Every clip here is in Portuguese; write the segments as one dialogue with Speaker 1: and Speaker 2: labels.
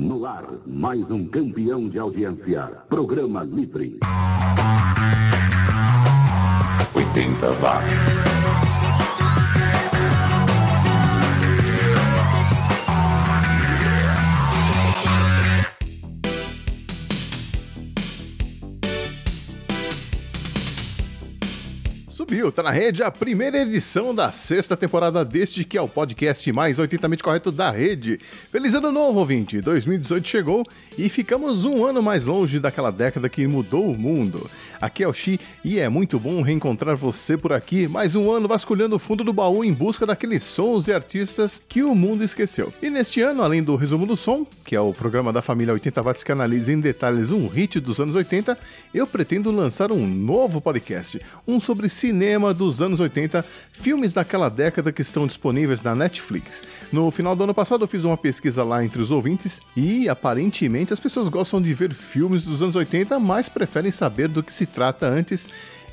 Speaker 1: No ar, mais um campeão de audiência. Programa Livre.
Speaker 2: 80 watts.
Speaker 3: Subiu, tá na rede a primeira edição da sexta temporada deste que é o podcast mais 80mente correto da rede. Feliz ano novo, ouvinte! 2018 chegou e ficamos um ano mais longe daquela década que mudou o mundo. Aqui é o Xi e é muito bom reencontrar você por aqui, mais um ano vasculhando o fundo do baú em busca daqueles sons e artistas que o mundo esqueceu. E neste ano, além do resumo do som, que é o programa da família 80 Watts que analisa em detalhes um hit dos anos 80, eu pretendo lançar um novo podcast, um sobre cinema dos anos 80, filmes daquela década que estão disponíveis na Netflix. No final do ano passado eu fiz uma pesquisa lá entre os ouvintes e aparentemente as pessoas gostam de ver filmes dos anos 80, mas preferem saber do que se trata antes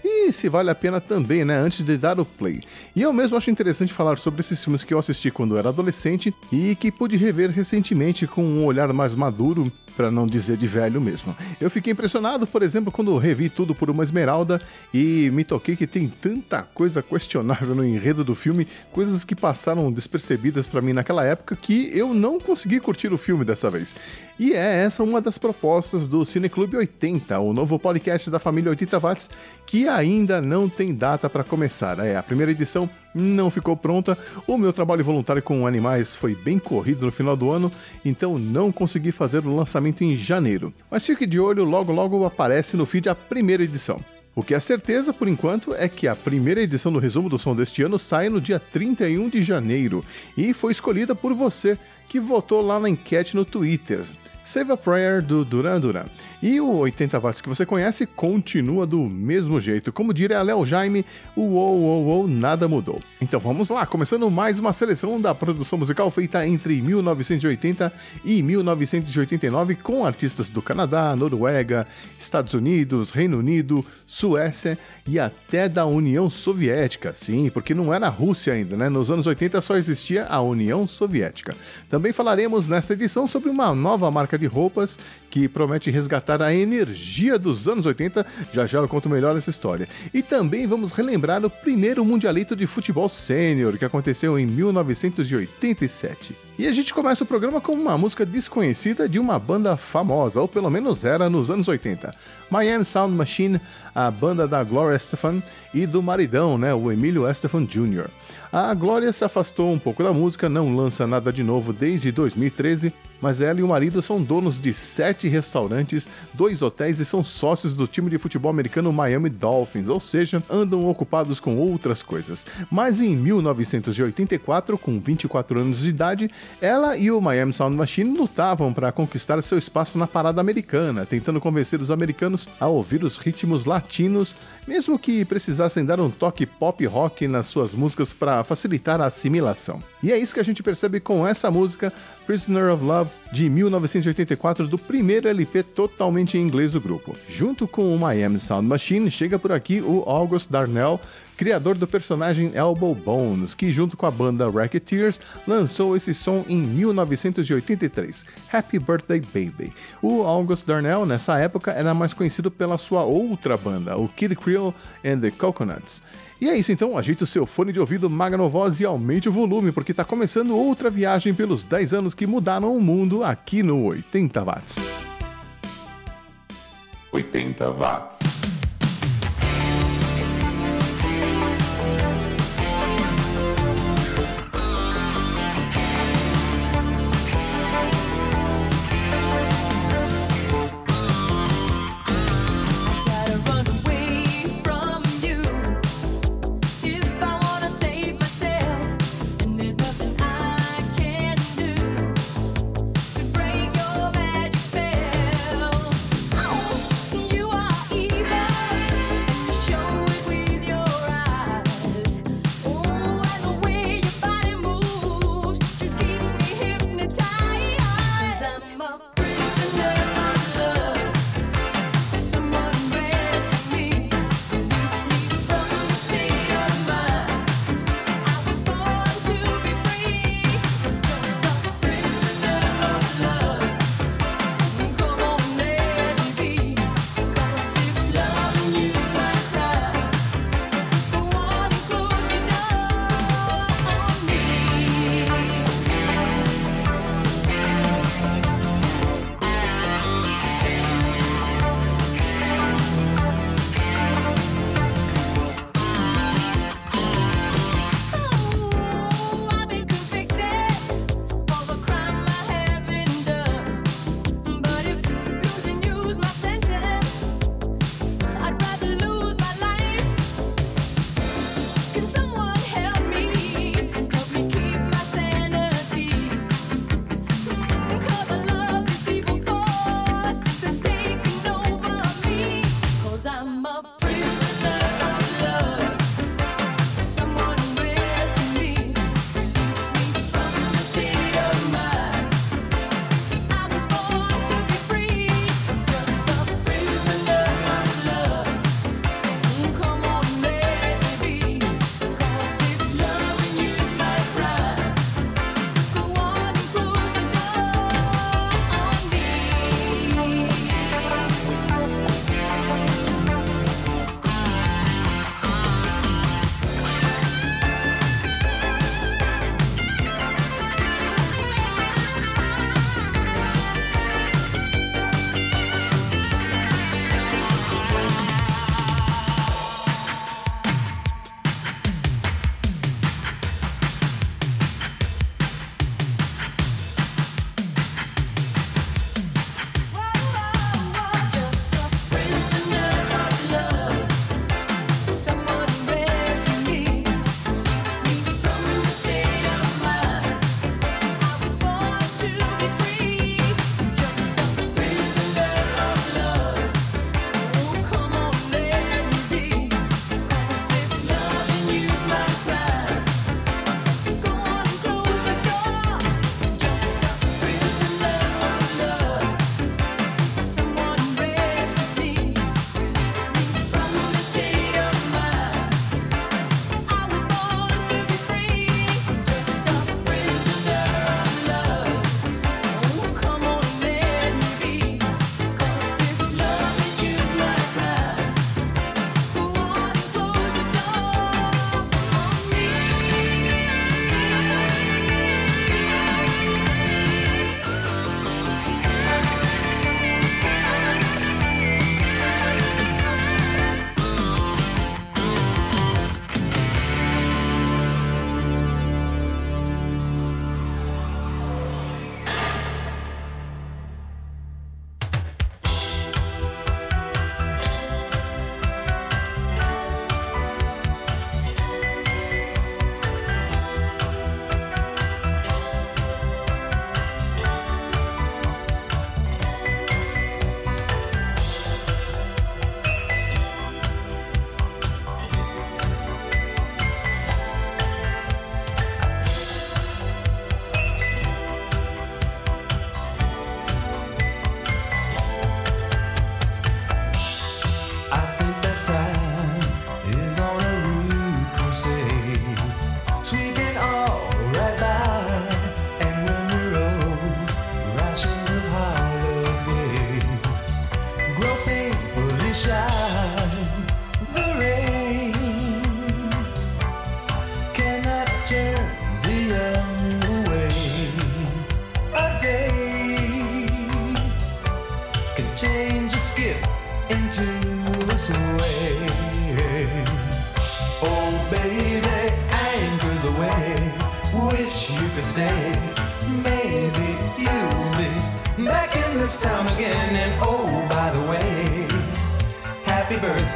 Speaker 3: e se vale a pena também, né, antes de dar o play. E eu mesmo acho interessante falar sobre esses filmes que eu assisti quando era adolescente e que pude rever recentemente com um olhar mais maduro para não dizer de velho mesmo. Eu fiquei impressionado, por exemplo, quando revi tudo por uma esmeralda e me toquei que tem tanta coisa questionável no enredo do filme, coisas que passaram despercebidas para mim naquela época que eu não consegui curtir o filme dessa vez. E é essa uma das propostas do Cineclube 80, o novo podcast da família 80 Watts, que ainda não tem data para começar. É, a primeira edição não ficou pronta. O meu trabalho voluntário com animais foi bem corrido no final do ano, então não consegui fazer o lançamento em janeiro. Mas fique de olho, logo logo aparece no feed a primeira edição. O que é certeza, por enquanto, é que a primeira edição do resumo do som deste ano sai no dia 31 de janeiro e foi escolhida por você que votou lá na enquete no Twitter. Save a Prayer do Duran Duran. E o 80 watts que você conhece continua do mesmo jeito. Como diria Léo Jaime, o uou, uou, uou, nada mudou. Então vamos lá, começando mais uma seleção da produção musical feita entre 1980 e 1989 com artistas do Canadá, Noruega, Estados Unidos, Reino Unido, Suécia e até da União Soviética. Sim, porque não era a Rússia ainda, né? Nos anos 80 só existia a União Soviética. Também falaremos nesta edição sobre uma nova marca de roupas que promete resgatar a energia dos anos 80. Já já eu conto melhor essa história. E também vamos relembrar o primeiro Mundialito de Futebol Sênior, que aconteceu em 1987. E a gente começa o programa com uma música desconhecida de uma banda famosa, ou pelo menos era nos anos 80. Miami Sound Machine, a banda da Gloria Estefan e do maridão, né, o Emílio Estefan Jr. A Glória se afastou um pouco da música, não lança nada de novo desde 2013, mas ela e o marido são donos de sete restaurantes, dois hotéis e são sócios do time de futebol americano Miami Dolphins, ou seja, andam ocupados com outras coisas. Mas em 1984, com 24 anos de idade, ela e o Miami Sound Machine lutavam para conquistar seu espaço na parada americana, tentando convencer os americanos a ouvir os ritmos latinos, mesmo que precisassem dar um toque pop rock nas suas músicas para facilitar a assimilação. E é isso que a gente percebe com essa música, Prisoner of Love, de 1984, do primeiro LP totalmente em inglês do grupo. Junto com o Miami Sound Machine, chega por aqui o August Darnell, criador do personagem Elbow Bones, que junto com a banda Racketeers lançou esse som em 1983, Happy Birthday Baby. O August Darnell, nessa época, era mais conhecido pela sua outra banda, o Kid Creole and the Coconuts. E é isso então, ajeite o seu fone de ouvido Magnavoz e aumente o volume, porque está começando outra viagem pelos 10 anos que mudaram o mundo aqui no 80 Watts.
Speaker 2: 80 Watts.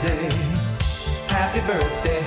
Speaker 4: Birthday, happy birthday,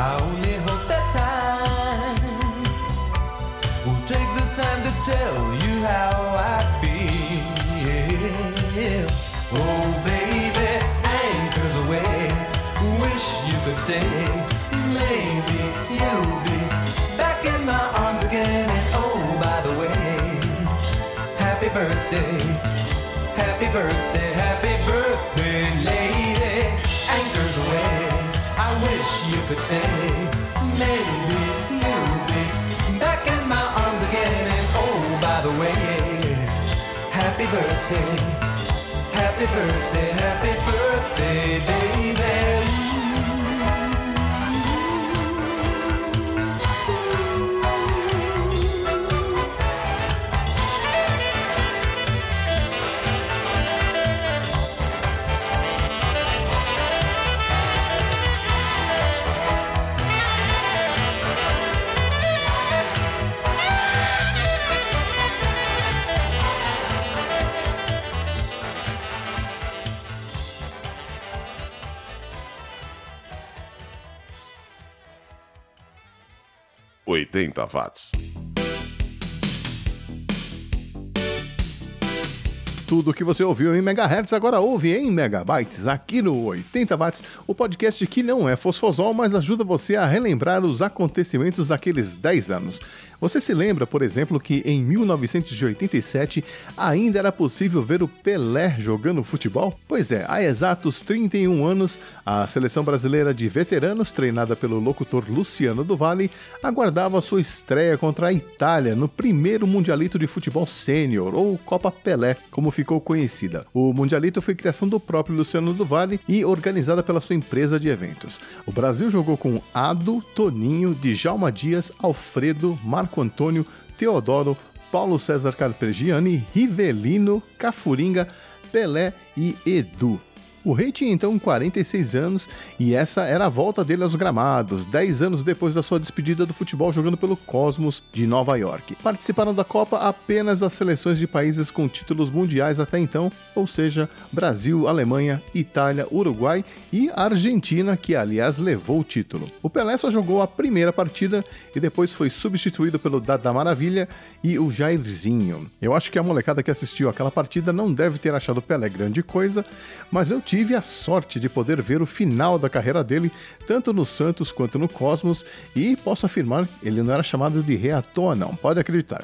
Speaker 4: I only hope that time will take the time to tell you how I feel. Oh, baby, anchors away. Wish you could stay. Maybe you'll be back in my arms again. And oh, by the way, happy birthday, happy birthday, could stay. Maybe you'll be back in my arms again. And oh, by the way, happy birthday, happy birthday, happy birthday, baby.
Speaker 2: Oitenta watts.
Speaker 3: Tudo que você ouviu em megahertz agora ouve em megabytes aqui no 80 watts, o podcast que não é fosfosol, mas ajuda você a relembrar os acontecimentos daqueles 10 anos. Você se lembra, por exemplo, que em 1987 ainda era possível ver o Pelé jogando futebol? Pois é, há exatos 31 anos, a seleção brasileira de veteranos, treinada pelo locutor Luciano do Vale, aguardava sua estreia contra a Itália no primeiro Mundialito de Futebol Sênior, ou Copa Pelé, como ficou conhecida. O Mundialito foi criação do próprio Luciano do Vale e organizada pela sua empresa de eventos. O Brasil jogou com Ado, Toninho, Djalma Dias, Alfredo, Marco Antônio, Teodoro, Paulo César Carpegiani, Rivelino, Cafuringa, Pelé e Edu. O rei tinha então 46 anos e essa era a volta dele aos gramados, 10 anos depois da sua despedida do futebol jogando pelo Cosmos de Nova York. Participaram da Copa apenas as seleções de países com títulos mundiais até então, ou seja, Brasil, Alemanha, Itália, Uruguai e Argentina, que aliás levou o título. O Pelé só jogou a primeira partida e depois foi substituído pelo Dada Maravilha e o Jairzinho. Eu acho que a molecada que assistiu aquela partida não deve ter achado o Pelé grande coisa, mas eu tive a sorte de poder ver o final da carreira dele, tanto no Santos quanto no Cosmos, e posso afirmar, ele não era chamado de rei à toa não, pode acreditar.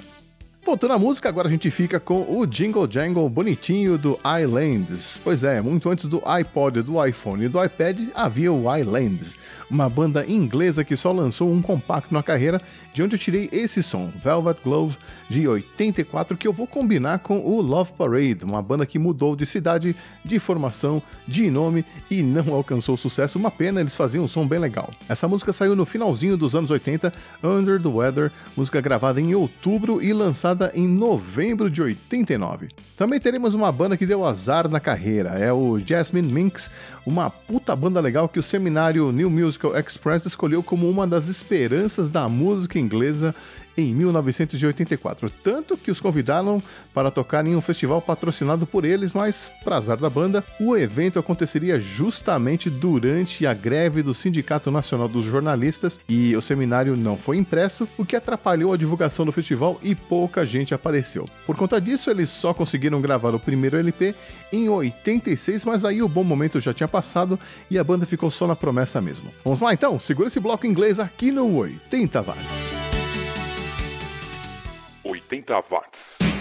Speaker 3: Voltando à música, agora a gente fica com o Jingle Jangle bonitinho do iLands. Pois é, muito antes do iPod, do iPhone e do iPad havia o iLands. Uma banda inglesa que só lançou um compacto na carreira, de onde eu tirei esse som, Velvet Glove, de 84, que eu vou combinar com o Love Parade, uma banda que mudou de cidade, de formação, de nome e não alcançou sucesso. Uma pena, eles faziam um som bem legal. Essa música saiu no finalzinho dos anos 80, Under the Weather, música gravada em outubro e lançada em novembro de 89. Também teremos uma banda que deu azar na carreira, é o Jasmine Minx, uma puta banda legal que o seminário New Musical Express escolheu como uma das esperanças da música inglesa em 1984, tanto que os convidaram para tocar em um festival patrocinado por eles, mas, para azar da banda, o evento aconteceria justamente durante a greve do Sindicato Nacional dos Jornalistas e o seminário não foi impresso, o que atrapalhou a divulgação do festival e pouca gente apareceu. Por conta disso, eles só conseguiram gravar o primeiro LP em 86, mas aí o bom momento já tinha passado e a banda ficou só na promessa mesmo. Vamos lá então, segura esse bloco inglês aqui no 80 watts.
Speaker 2: 80 watts.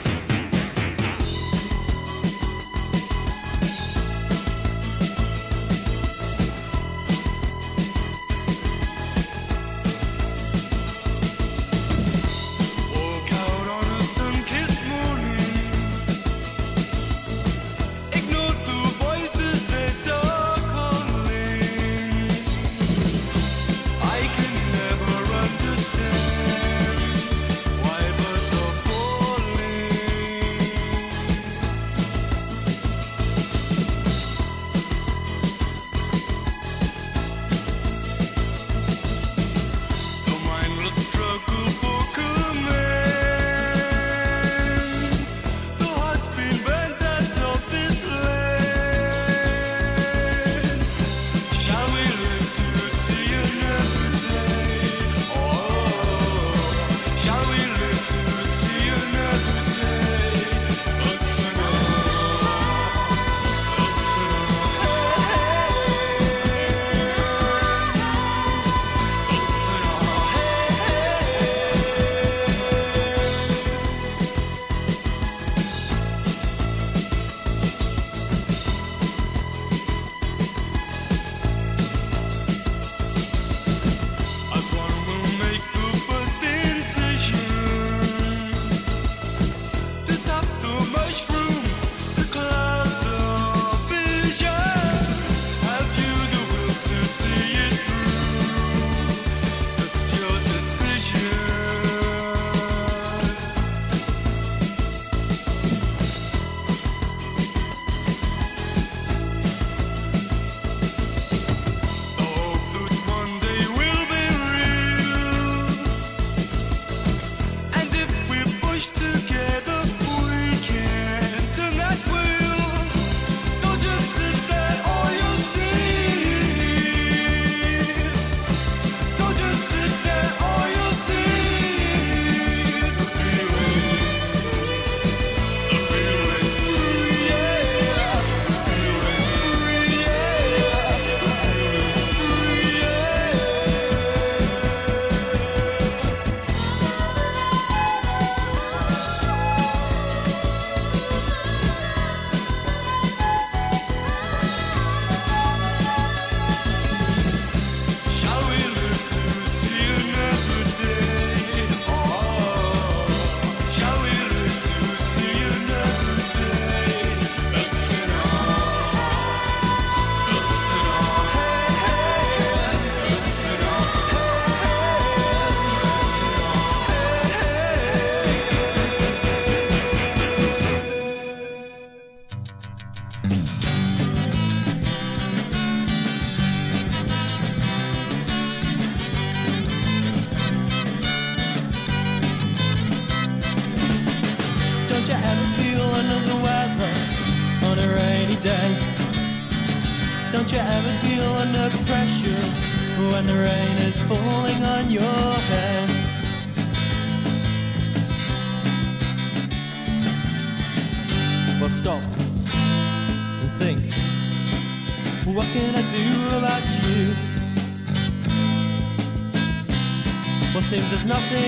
Speaker 5: Nothing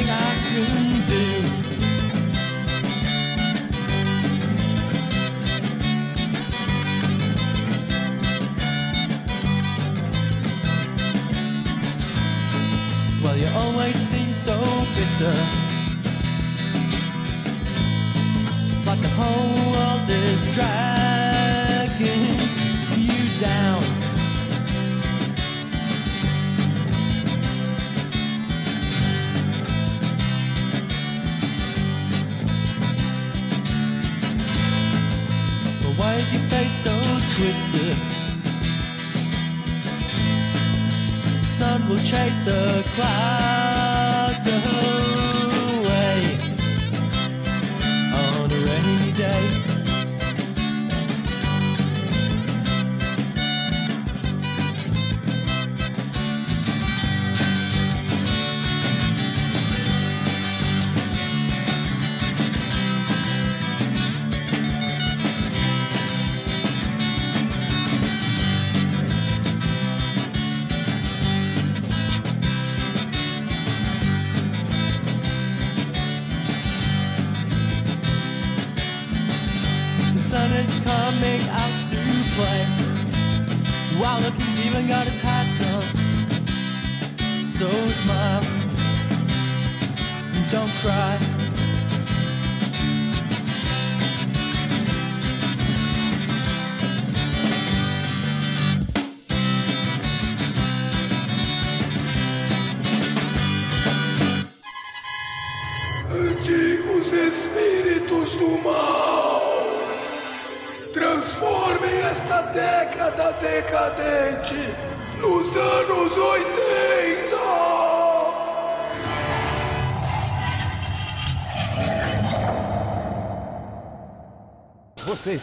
Speaker 2: got his
Speaker 6: power.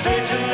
Speaker 5: straight to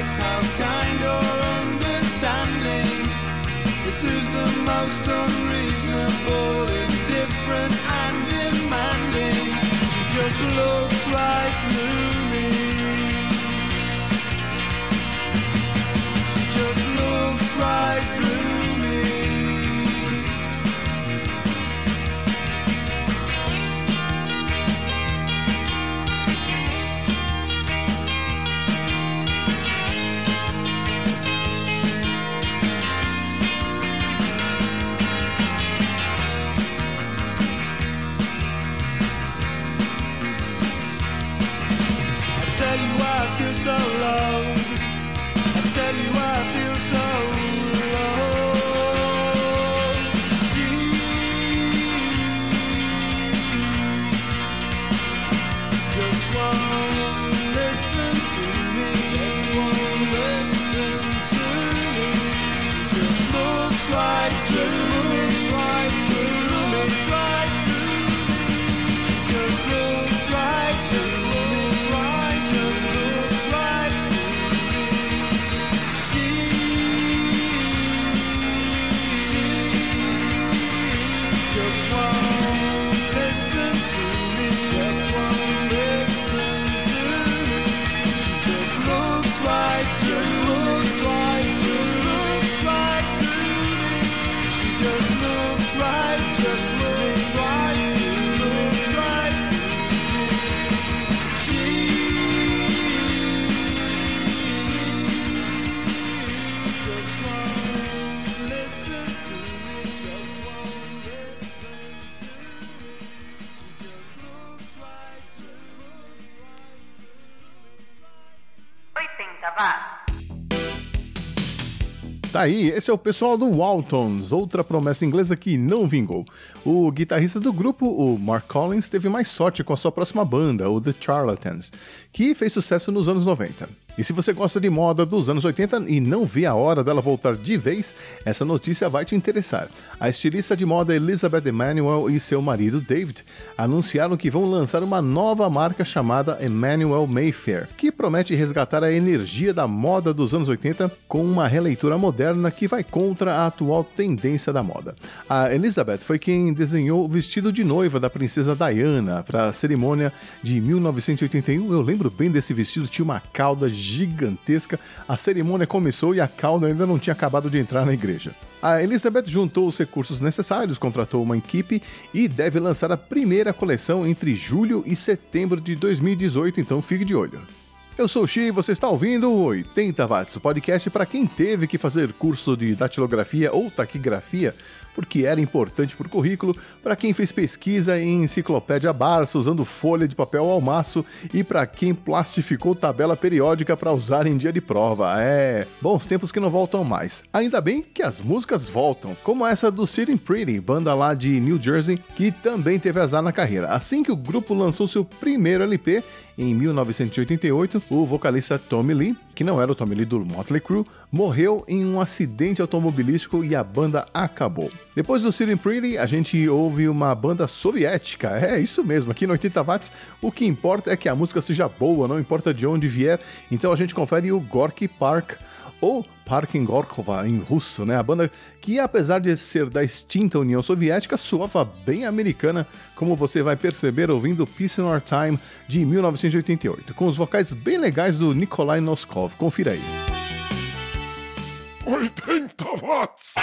Speaker 5: you how kind or understanding. It's who's the most unreasonable, indifferent and demanding. She just looks through me.
Speaker 3: Tá aí, esse é o pessoal do Waltons, outra promessa inglesa que não vingou. O guitarrista do grupo, o Mark Collins, teve mais sorte com a sua próxima banda, o The Charlatans, que fez sucesso nos anos 90. E se você gosta de moda dos anos 80 e não vê a hora dela voltar de vez, essa notícia vai te interessar. A estilista de moda Elizabeth Emanuel e seu marido David anunciaram que vão lançar uma nova marca chamada Emmanuel Mayfair, que promete resgatar a energia da moda dos anos 80 com uma releitura moderna que vai contra a atual tendência da moda. A Elizabeth foi quem desenhou o vestido de noiva da princesa Diana para a cerimônia de 1981. Eu lembro bem desse vestido, tinha uma cauda gigantesca. A cerimônia começou e a cauda ainda não tinha acabado de entrar na igreja. A Elizabeth juntou os recursos necessários, contratou uma equipe e deve lançar a primeira coleção entre julho e setembro de 2018, então fique de olho. Eu sou o Xi e você está ouvindo o 80 Watts, o podcast para quem teve que fazer curso de datilografia ou taquigrafia, porque era importante para o currículo, para quem fez pesquisa em enciclopédia Barça usando folha de papel ao maço e para quem plastificou tabela periódica para usar em dia de prova. É, bons tempos que não voltam mais. Ainda bem que as músicas voltam, como essa do Sitting Pretty, banda lá de New Jersey, que também teve azar na carreira. Assim que o grupo lançou seu primeiro LP, em 1988, o vocalista Tommy Lee, que não era o Tommy Lee do Motley Crue, morreu em um acidente automobilístico e a banda acabou. Depois do Sitting Pretty, a gente ouve uma banda soviética. É isso mesmo, aqui no 80 Watts, o que importa é que a música seja boa, não importa de onde vier. Então a gente confere o Gorky Park ou Parking Gorkova em russo, né? A banda que, apesar de ser da extinta União Soviética, soava bem americana, como você vai perceber ouvindo Peace in Our Time de 1988, com os vocais bem legais do Nikolai Noskov. Confira aí.
Speaker 7: 80 watts.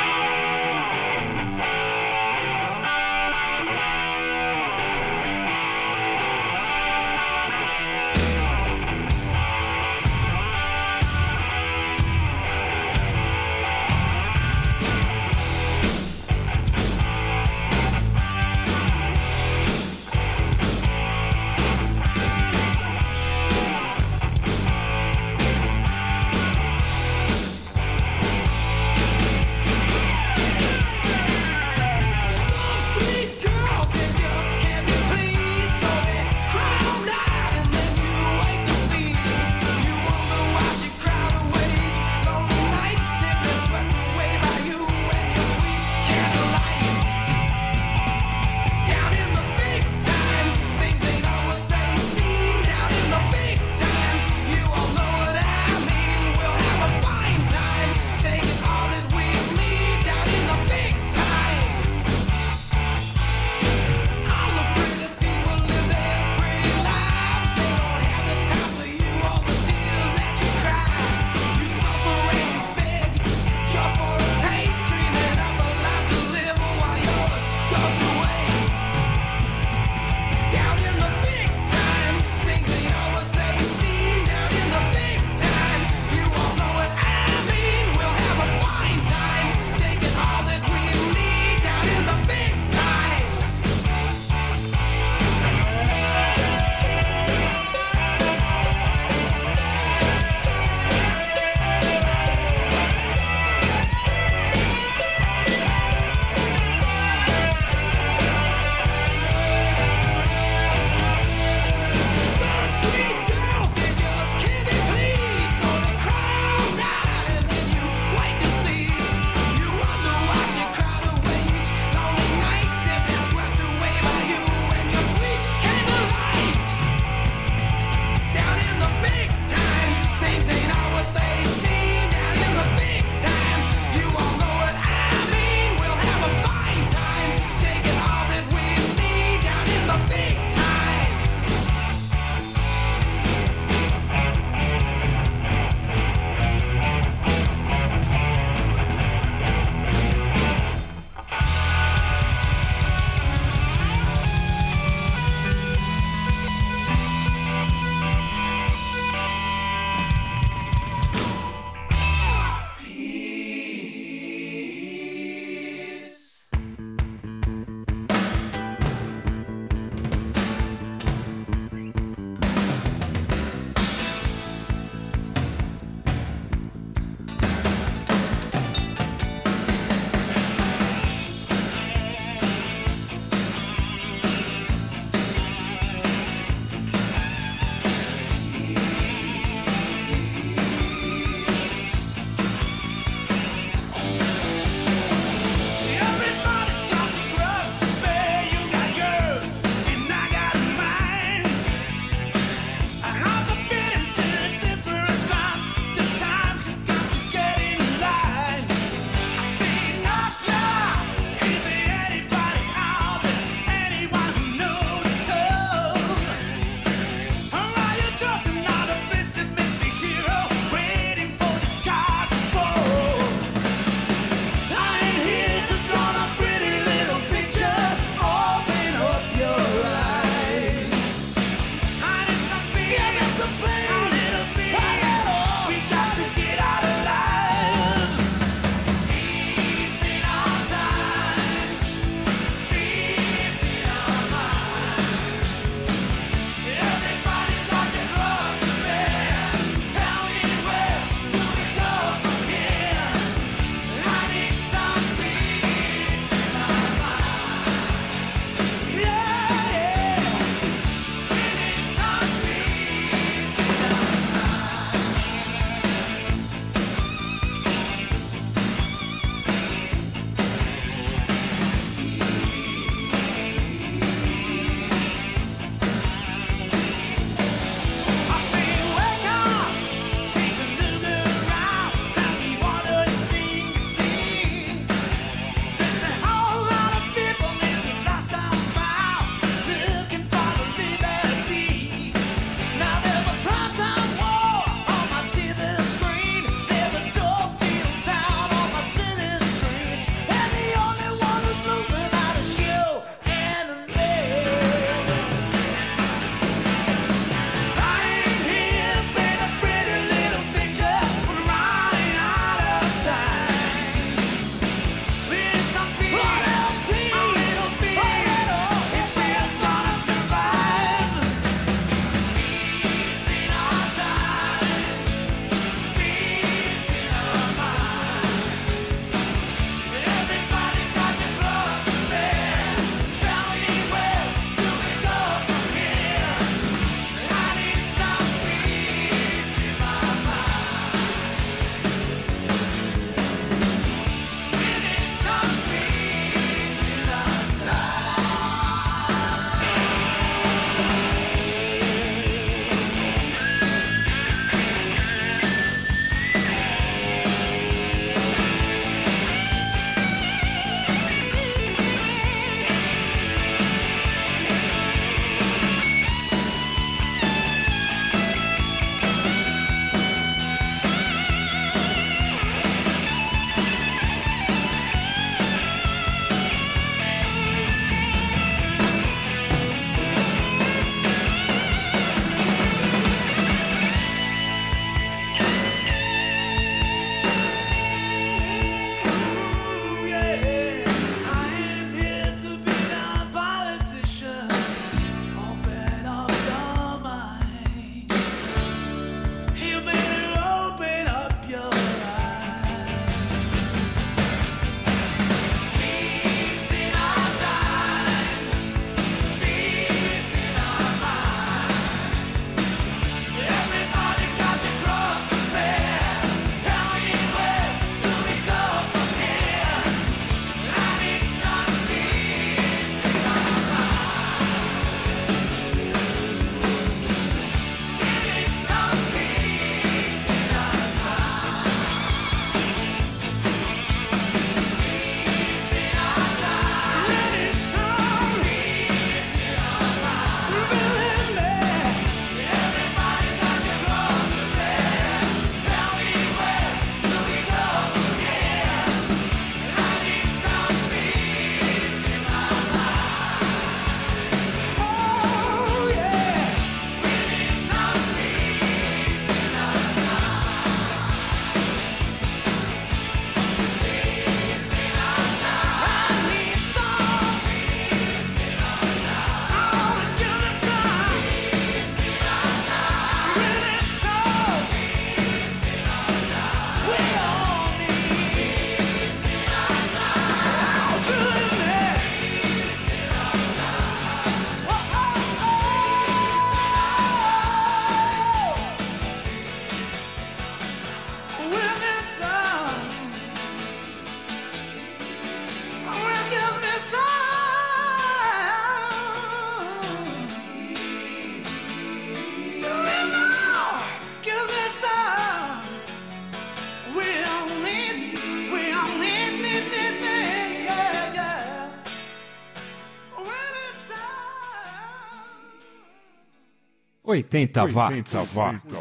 Speaker 2: 80 watts.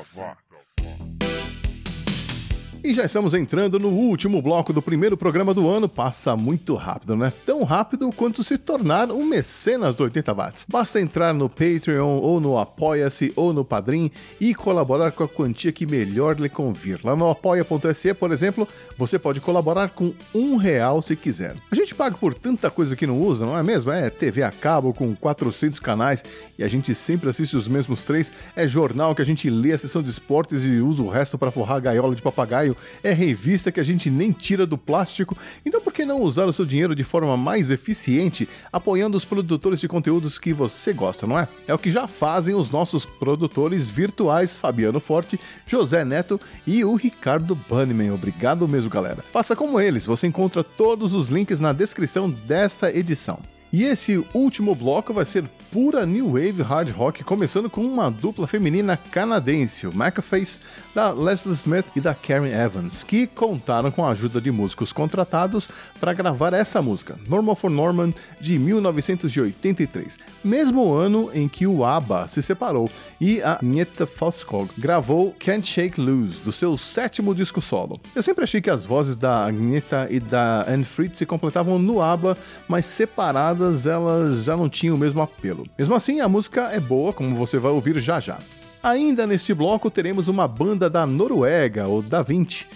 Speaker 3: E já estamos entrando no último bloco do primeiro programa do ano. Passa muito rápido, né? Tão rápido quanto se tornar um mecenas do 80 watts. Basta entrar no Patreon ou no Apoia-se ou no Padrim e colaborar com a quantia que melhor lhe convir. Lá no apoia.se, por exemplo, você pode colaborar com um real se quiser. A gente paga por tanta coisa que não usa, não é mesmo? É TV a cabo com 400 canais e a gente sempre assiste os mesmos três. É jornal que a gente lê a sessão de esportes e usa o resto para forrar a gaiola de papagaio é revista que a gente nem tira do plástico. Então por que não usar o seu dinheiro de forma mais eficiente, apoiando os produtores de conteúdos que você gosta, não é? É o que já fazem os nossos produtores virtuais Fabiano Forte, José Neto e o Ricardo Bunnyman. Obrigado mesmo, galera. Faça como eles, você encontra todos os links na descrição desta edição. E esse último bloco vai ser pura new wave hard rock, começando com uma dupla feminina canadense, o McAfee, da Leslie Smith e da Karen Evans, que contaram com a ajuda de músicos contratados para gravar essa música, Normal for Norman, de 1983, mesmo ano em que o ABBA se separou e a Agneta Fosskog gravou Can't Shake Loose, do seu sétimo disco solo. Eu sempre achei que as vozes da Agneta e da Anne Fritz se completavam no ABBA, mas separadas elas já não tinham o mesmo apelo. Mesmo assim, a música é boa, como você vai ouvir já já. Ainda neste bloco teremos uma banda da Noruega, o Da Vinci,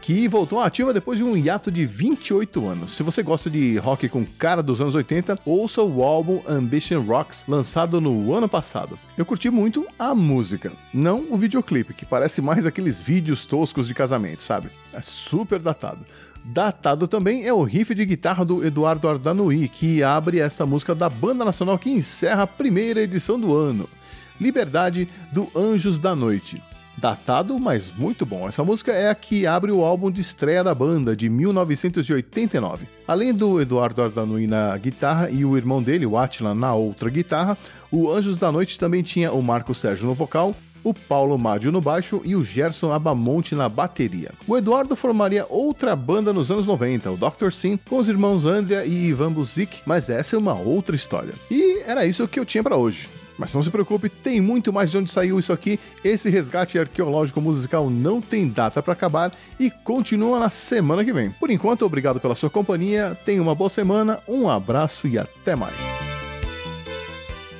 Speaker 3: que voltou ativa depois de um hiato de 28 anos. Se você gosta de rock com cara dos anos 80, ouça o álbum Ambition Rocks, lançado no ano passado. Eu curti muito a música, não o videoclipe, que parece mais aqueles vídeos toscos de casamento, sabe? É super datado. Datado também é o riff de guitarra do Eduardo Ardanui, que abre essa música da banda nacional que encerra a primeira edição do ano. Liberdade do Anjos da Noite. Datado, mas muito bom. Essa música é a que abre o álbum de estreia da banda, de 1989. Além do Eduardo Ardanui na guitarra e o irmão dele, o Atila, na outra guitarra, o Anjos da Noite também tinha o Marco Sérgio no vocal, o Paulo Mádio no baixo e o Gerson Abamonte na bateria. O Eduardo formaria outra banda nos anos 90, o Dr. Sim, com os irmãos Andrea e Ivan Buzik, mas essa é uma outra história. E era isso que eu tinha para hoje. Mas não se preocupe, tem muito mais de onde saiu isso aqui. Esse resgate arqueológico musical não tem data para acabar e continua na semana que vem. Por enquanto, obrigado pela sua companhia, tenha uma boa semana, um abraço e até mais.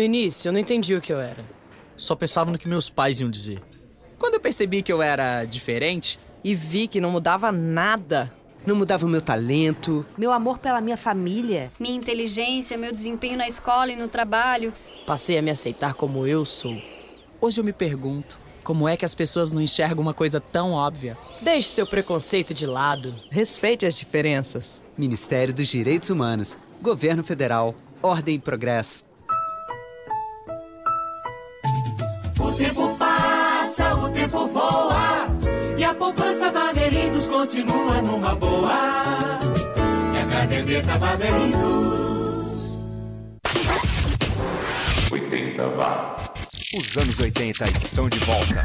Speaker 8: No início, eu não entendi o que eu era.
Speaker 9: Só pensava no que meus pais iam dizer. Quando eu percebi que eu era diferente,
Speaker 8: E vi que não mudava nada.
Speaker 10: Não mudava o meu talento.
Speaker 11: Meu amor pela minha família.
Speaker 12: Minha inteligência, meu desempenho na escola e no trabalho.
Speaker 8: Passei a me aceitar como eu sou.
Speaker 9: hoje eu me pergunto como é que as pessoas não enxergam uma coisa tão óbvia.
Speaker 8: Deixe seu preconceito de lado.
Speaker 10: Respeite as diferenças. Ministério dos Direitos Humanos. Governo Federal. Ordem e Progresso.
Speaker 13: Tempo passa, o tempo voa E a poupança da Meridos continua numa boa E a caderneta Baderidos
Speaker 14: 80 watts.
Speaker 4: Os anos 80 estão de volta.